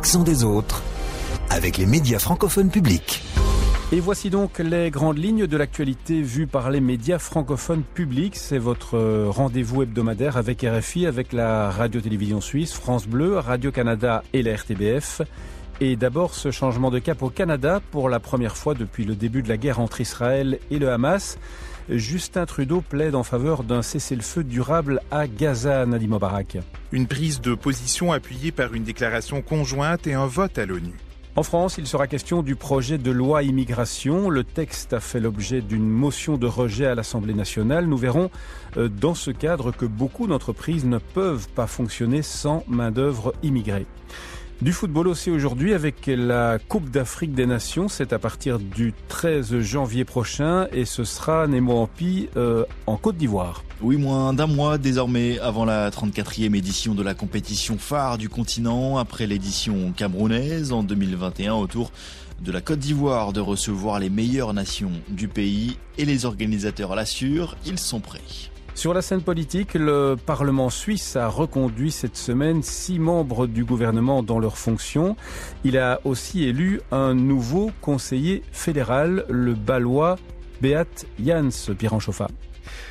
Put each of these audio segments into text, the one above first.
des autres avec les médias francophones publics. Et voici donc les grandes lignes de l'actualité vues par les médias francophones publics. C'est votre euh, rendez-vous hebdomadaire avec RFI, avec la radio-télévision suisse, France Bleu, Radio-Canada et la RTBF. Et d'abord ce changement de cap au Canada pour la première fois depuis le début de la guerre entre Israël et le Hamas. Justin Trudeau plaide en faveur d'un cessez-le-feu durable à Gaza, Nadi Mobarak. Une prise de position appuyée par une déclaration conjointe et un vote à l'ONU. En France, il sera question du projet de loi immigration. Le texte a fait l'objet d'une motion de rejet à l'Assemblée nationale. Nous verrons euh, dans ce cadre que beaucoup d'entreprises ne peuvent pas fonctionner sans main-d'œuvre immigrée. Du football aussi aujourd'hui avec la Coupe d'Afrique des Nations. C'est à partir du 13 janvier prochain et ce sera Nemo Ampi euh, en Côte d'Ivoire. Oui, moins d'un mois désormais avant la 34e édition de la compétition phare du continent, après l'édition camerounaise en 2021 autour de la Côte d'Ivoire de recevoir les meilleures nations du pays et les organisateurs l'assurent, ils sont prêts. Sur la scène politique, le Parlement suisse a reconduit cette semaine six membres du gouvernement dans leurs fonctions. Il a aussi élu un nouveau conseiller fédéral, le balois Beat Jans Piranchoffa.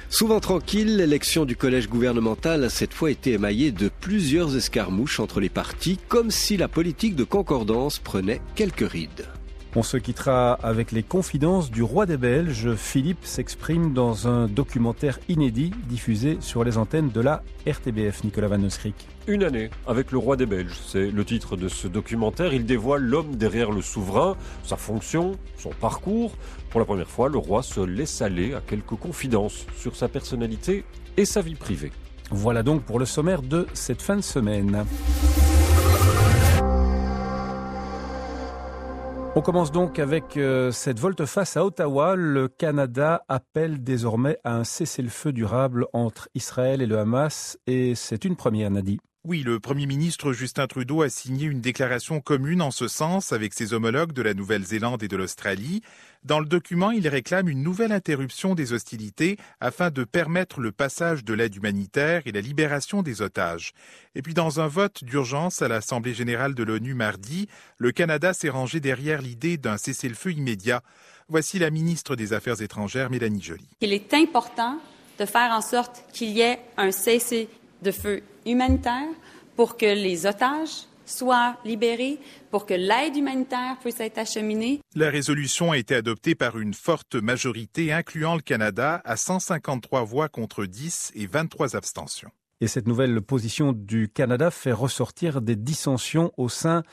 Souvent tranquille, l'élection du collège gouvernemental a cette fois été émaillée de plusieurs escarmouches entre les partis, comme si la politique de concordance prenait quelques rides. On se quittera avec les confidences du roi des Belges. Philippe s'exprime dans un documentaire inédit diffusé sur les antennes de la RTBF. Nicolas Van Nussrik. Une année avec le roi des Belges, c'est le titre de ce documentaire. Il dévoile l'homme derrière le souverain, sa fonction, son parcours. Pour la première fois, le roi se laisse aller à quelques confidences sur sa personnalité et sa vie privée. Voilà donc pour le sommaire de cette fin de semaine. On commence donc avec euh, cette volte-face à Ottawa. Le Canada appelle désormais à un cessez-le-feu durable entre Israël et le Hamas et c'est une première, Nadi. Oui, le Premier ministre Justin Trudeau a signé une déclaration commune en ce sens avec ses homologues de la Nouvelle-Zélande et de l'Australie. Dans le document, il réclame une nouvelle interruption des hostilités afin de permettre le passage de l'aide humanitaire et la libération des otages. Et puis dans un vote d'urgence à l'Assemblée générale de l'ONU mardi, le Canada s'est rangé derrière l'idée d'un cessez-le-feu immédiat. Voici la ministre des Affaires étrangères, Mélanie Joly. Il est important de faire en sorte qu'il y ait un cessez-le-feu humanitaire pour que les otages soient libérés, pour que l'aide humanitaire puisse être acheminée. La résolution a été adoptée par une forte majorité, incluant le Canada, à 153 voix contre 10 et 23 abstentions. Et cette nouvelle position du Canada fait ressortir des dissensions au sein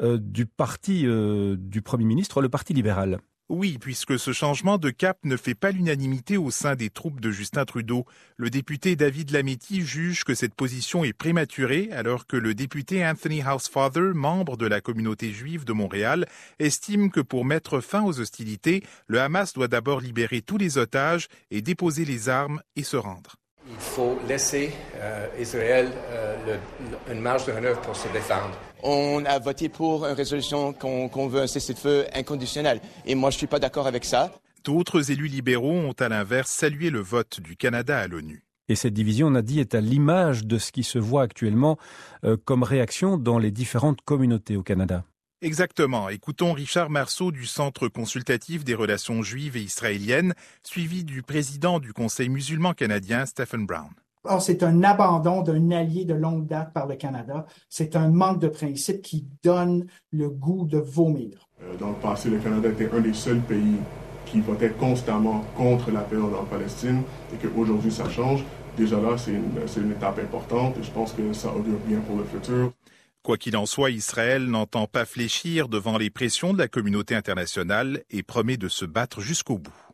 euh, du parti euh, du Premier ministre, le Parti libéral. Oui, puisque ce changement de cap ne fait pas l'unanimité au sein des troupes de Justin Trudeau. Le député David Lametti juge que cette position est prématurée, alors que le député Anthony Housefather, membre de la communauté juive de Montréal, estime que pour mettre fin aux hostilités, le Hamas doit d'abord libérer tous les otages et déposer les armes et se rendre. Il faut laisser euh, Israël euh, une marge de manœuvre pour se défendre. On a voté pour une résolution qu'on veut un cessez-le-feu inconditionnel. Et moi, je ne suis pas d'accord avec ça. D'autres élus libéraux ont à l'inverse salué le vote du Canada à l'ONU. Et cette division, on a dit, est à l'image de ce qui se voit actuellement euh, comme réaction dans les différentes communautés au Canada. Exactement. Écoutons Richard Marceau du Centre consultatif des relations juives et israéliennes, suivi du président du Conseil musulman canadien, Stephen Brown. Or, c'est un abandon d'un allié de longue date par le Canada. C'est un manque de principe qui donne le goût de vomir. Euh, dans le passé, le Canada était un des seuls pays qui votait constamment contre la paix en Palestine et qu'aujourd'hui, ça change. Déjà là, c'est une, une étape importante et je pense que ça augure bien pour le futur. Quoi qu'il en soit, Israël n'entend pas fléchir devant les pressions de la communauté internationale et promet de se battre jusqu'au bout.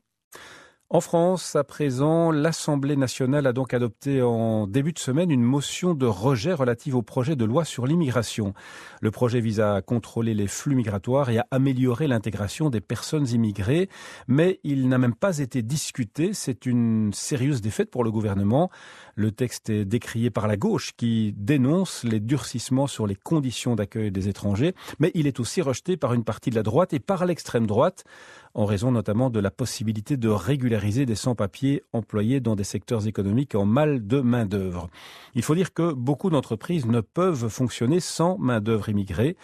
En France, à présent, l'Assemblée nationale a donc adopté en début de semaine une motion de rejet relative au projet de loi sur l'immigration. Le projet vise à contrôler les flux migratoires et à améliorer l'intégration des personnes immigrées, mais il n'a même pas été discuté. C'est une sérieuse défaite pour le gouvernement. Le texte est décrié par la gauche qui dénonce les durcissements sur les conditions d'accueil des étrangers, mais il est aussi rejeté par une partie de la droite et par l'extrême droite en raison notamment de la possibilité de régulariser des sans-papiers employés dans des secteurs économiques en mal de main-d'œuvre. Il faut dire que beaucoup d'entreprises ne peuvent fonctionner sans main-d'œuvre immigrée.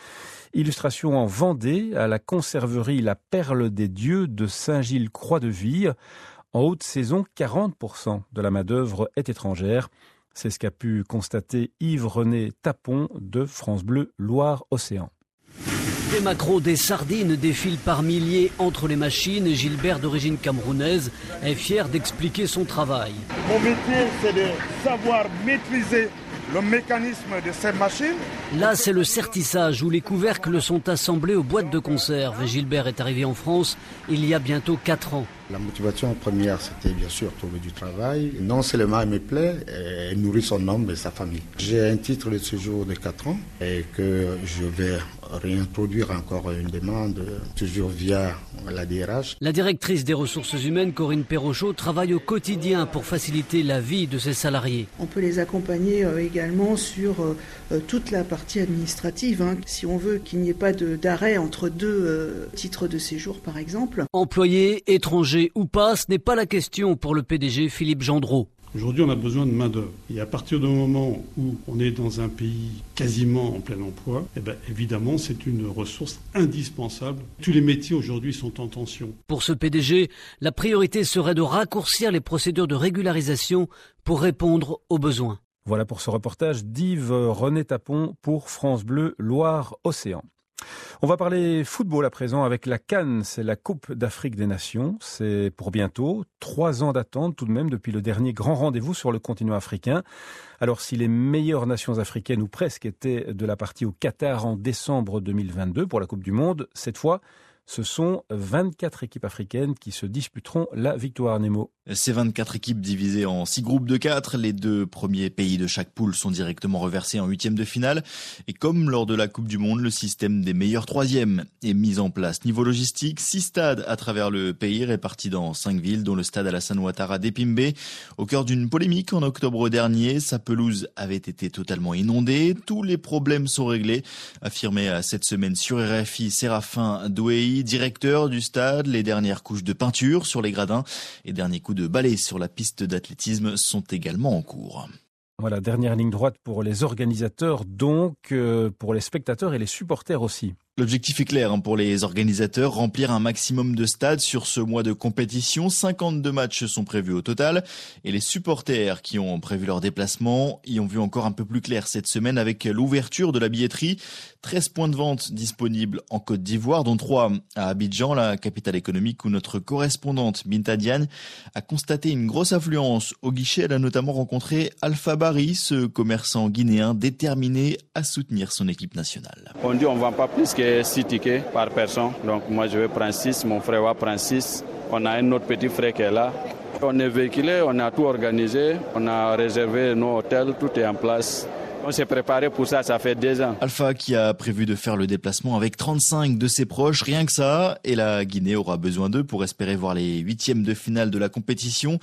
Illustration en Vendée, à la conserverie La Perle des Dieux de Saint-Gilles-Croix-de-Vie. En haute saison, 40% de la main-d'œuvre est étrangère. C'est ce qu'a pu constater Yves-René Tapon de France Bleu Loire-Océan. Des macros, des sardines défilent par milliers entre les machines. Gilbert, d'origine camerounaise, est fier d'expliquer son travail. Mon métier, c'est de savoir maîtriser le mécanisme de ces machines. Là, c'est le certissage où les couvercles sont assemblés aux boîtes de conserve. Gilbert est arrivé en France il y a bientôt 4 ans. La motivation première, c'était bien sûr trouver du travail. Non seulement elle me plaît, elle nourrit son homme et sa famille. J'ai un titre de séjour de 4 ans et que je vais réintroduire encore une demande, toujours via la DRH. La directrice des ressources humaines, Corinne Perrochot, travaille au quotidien pour faciliter la vie de ses salariés. On peut les accompagner euh, également sur euh, euh, toute la partie administrative. Hein. Si on veut qu'il n'y ait pas d'arrêt entre deux titres de séjour, par exemple. Employés, étrangers ou pas, ce n'est pas la question pour le PDG Philippe Gendreau. Aujourd'hui, on a besoin de main-d'œuvre. Et à partir du moment où on est dans un pays quasiment en plein emploi, eh bien, évidemment, c'est une ressource indispensable. Tous les métiers aujourd'hui sont en tension. Pour ce PDG, la priorité serait de raccourcir les procédures de régularisation pour répondre aux besoins. Voilà pour ce reportage d'Yves René Tapon pour France Bleu Loire-Océan. On va parler football à présent avec la Cannes, c'est la Coupe d'Afrique des Nations. C'est pour bientôt, trois ans d'attente tout de même depuis le dernier grand rendez-vous sur le continent africain. Alors si les meilleures nations africaines ou presque étaient de la partie au Qatar en décembre 2022 pour la Coupe du Monde, cette fois, ce sont 24 équipes africaines qui se disputeront la victoire Nemo. Ces 24 équipes divisées en 6 groupes de 4, les deux premiers pays de chaque poule sont directement reversés en huitième de finale. Et comme lors de la Coupe du Monde, le système des meilleurs troisièmes est mis en place. Niveau logistique, 6 stades à travers le pays répartis dans 5 villes, dont le stade Alassane Ouattara d'Epimbe. Au cœur d'une polémique en octobre dernier, sa pelouse avait été totalement inondée. Tous les problèmes sont réglés, affirmé cette semaine sur RFI Séraphin Douei directeur du stade. Les dernières couches de peinture sur les gradins et derniers coups de balai sur la piste d'athlétisme sont également en cours. Voilà, dernière ligne droite pour les organisateurs, donc euh, pour les spectateurs et les supporters aussi. L'objectif est clair hein, pour les organisateurs, remplir un maximum de stades sur ce mois de compétition. 52 matchs sont prévus au total et les supporters qui ont prévu leur déplacement y ont vu encore un peu plus clair cette semaine avec l'ouverture de la billetterie. 13 points de vente disponibles en Côte d'Ivoire, dont 3 à Abidjan, la capitale économique où notre correspondante Binta Diagne a constaté une grosse affluence. Au guichet, elle a notamment rencontré Alpha Barry, ce commerçant guinéen déterminé à soutenir son équipe nationale. On dit on vend pas plus que 6 tickets par personne. Donc moi je vais prendre 6, mon frère va prendre 6. On a un autre petit frère qui est là. On est véhiculé, on a tout organisé, on a réservé nos hôtels, tout est en place. On s'est préparé pour ça, ça fait deux ans. Alpha qui a prévu de faire le déplacement avec 35 de ses proches, rien que ça. Et la Guinée aura besoin d'eux pour espérer voir les huitièmes de finale de la compétition.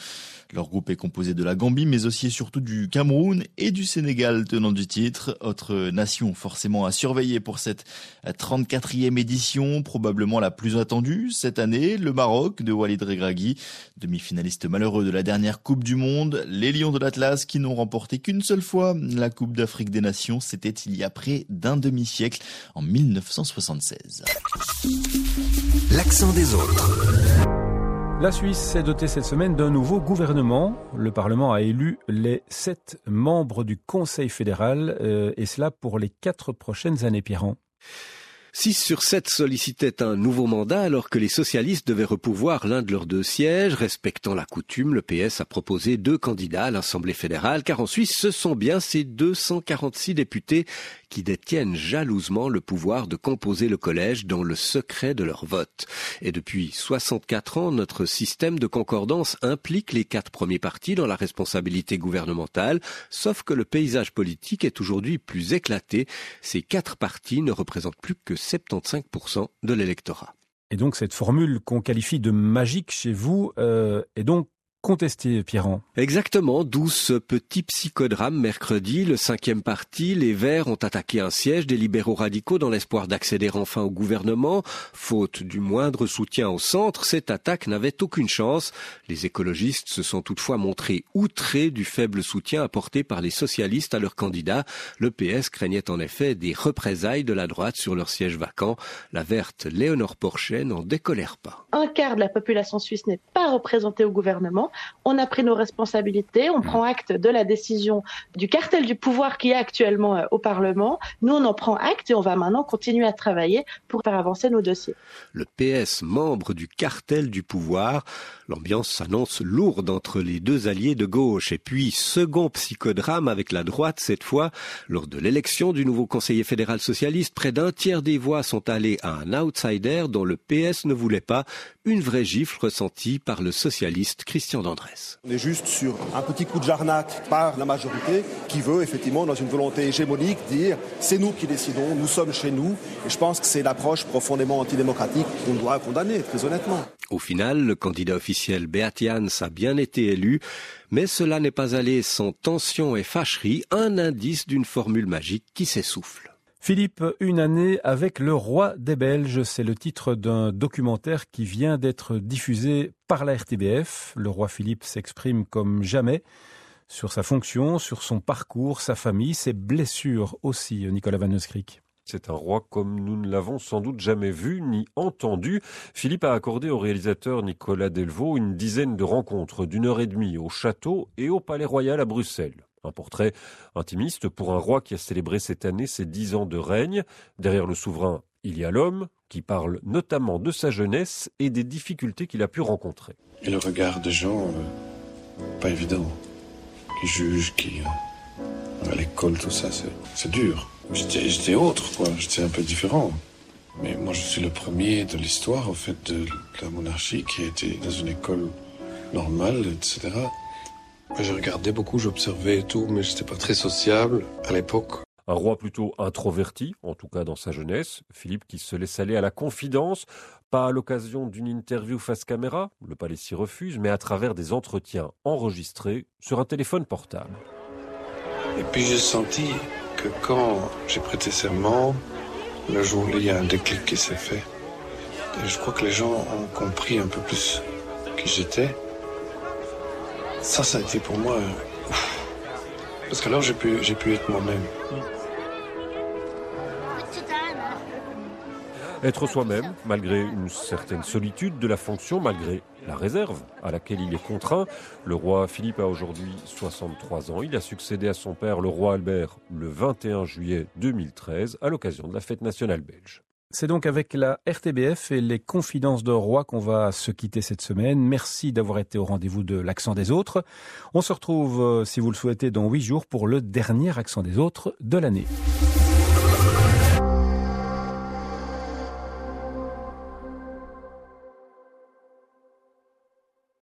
Leur groupe est composé de la Gambie, mais aussi et surtout du Cameroun et du Sénégal, tenant du titre. Autre nation forcément à surveiller pour cette 34e édition, probablement la plus attendue cette année, le Maroc de Walid Regragui, demi-finaliste malheureux de la dernière Coupe du Monde. Les Lions de l'Atlas qui n'ont remporté qu'une seule fois la Coupe d'Afrique des Nations, c'était il y a près d'un demi-siècle, en 1976. L'accent des autres. La Suisse s'est dotée cette semaine d'un nouveau gouvernement. Le Parlement a élu les sept membres du Conseil fédéral, euh, et cela pour les quatre prochaines années, Pierrand. 6 sur 7 sollicitaient un nouveau mandat alors que les socialistes devaient repouvoir l'un de leurs deux sièges. Respectant la coutume, le PS a proposé deux candidats à l'Assemblée fédérale car en Suisse, ce sont bien ces 246 députés qui détiennent jalousement le pouvoir de composer le collège dans le secret de leur vote. Et depuis 64 ans, notre système de concordance implique les quatre premiers partis dans la responsabilité gouvernementale, sauf que le paysage politique est aujourd'hui plus éclaté. Ces quatre partis ne représentent plus que 75% de l'électorat. Et donc cette formule qu'on qualifie de magique chez vous euh, est donc contesté, Pierrand. Exactement, douze petits psychodrames mercredi, le cinquième parti, les Verts ont attaqué un siège des libéraux radicaux dans l'espoir d'accéder enfin au gouvernement. Faute du moindre soutien au centre, cette attaque n'avait aucune chance. Les écologistes se sont toutefois montrés outrés du faible soutien apporté par les socialistes à leurs candidats. Le PS craignait en effet des représailles de la droite sur leur siège vacant. La verte Léonore Porchet n'en décolère pas. Un quart de la population suisse n'est pas représentée au gouvernement. On a pris nos responsabilités, on prend acte de la décision du cartel du pouvoir qui est actuellement euh, au Parlement. Nous, on en prend acte et on va maintenant continuer à travailler pour faire avancer nos dossiers. Le PS, membre du cartel du pouvoir, l'ambiance s'annonce lourde entre les deux alliés de gauche. Et puis, second psychodrame avec la droite cette fois, lors de l'élection du nouveau conseiller fédéral socialiste, près d'un tiers des voix sont allées à un outsider dont le PS ne voulait pas, une vraie gifle ressentie par le socialiste Christian Dandresse. On est juste sur un petit coup de jarnac par la majorité qui veut effectivement, dans une volonté hégémonique, dire c'est nous qui décidons, nous sommes chez nous. Et je pense que c'est l'approche profondément antidémocratique qu'on doit condamner, très honnêtement. Au final, le candidat officiel Beat Jans a bien été élu, mais cela n'est pas allé sans tension et fâcherie, un indice d'une formule magique qui s'essouffle. Philippe, une année avec le roi des Belges, c'est le titre d'un documentaire qui vient d'être diffusé par la RTBF. Le roi Philippe s'exprime comme jamais sur sa fonction, sur son parcours, sa famille, ses blessures aussi, Nicolas Van Neuskrik. C'est un roi comme nous ne l'avons sans doute jamais vu ni entendu. Philippe a accordé au réalisateur Nicolas Delvaux une dizaine de rencontres d'une heure et demie au château et au palais royal à Bruxelles. Un portrait intimiste pour un roi qui a célébré cette année ses dix ans de règne. Derrière le souverain, il y a l'homme qui parle notamment de sa jeunesse et des difficultés qu'il a pu rencontrer. Et le regard des gens, euh, pas évident, qui jugent, qui... Euh, à l'école, tout ça, c'est dur. J'étais autre, quoi. J'étais un peu différent. Mais moi, je suis le premier de l'histoire, en fait, de la monarchie qui a été dans une école normale, etc. Je regardais beaucoup, j'observais et tout, mais j'étais pas très sociable à l'époque. Un roi plutôt introverti, en tout cas dans sa jeunesse. Philippe qui se laisse aller à la confidence, pas à l'occasion d'une interview face caméra, le palais s'y refuse, mais à travers des entretiens enregistrés sur un téléphone portable. Et puis j'ai senti que quand j'ai prêté serment, le jour là il y a un déclic qui s'est fait. Et je crois que les gens ont compris un peu plus qui j'étais. Ça, ça a été pour moi. Parce qu'alors, j'ai pu, j'ai pu être moi-même. Être soi-même, malgré une certaine solitude de la fonction, malgré la réserve à laquelle il est contraint. Le roi Philippe a aujourd'hui 63 ans. Il a succédé à son père, le roi Albert, le 21 juillet 2013, à l'occasion de la fête nationale belge. C'est donc avec la RTBF et les confidences de roi qu'on va se quitter cette semaine. Merci d'avoir été au rendez-vous de l'accent des autres. On se retrouve, euh, si vous le souhaitez, dans huit jours pour le dernier accent des autres de l'année.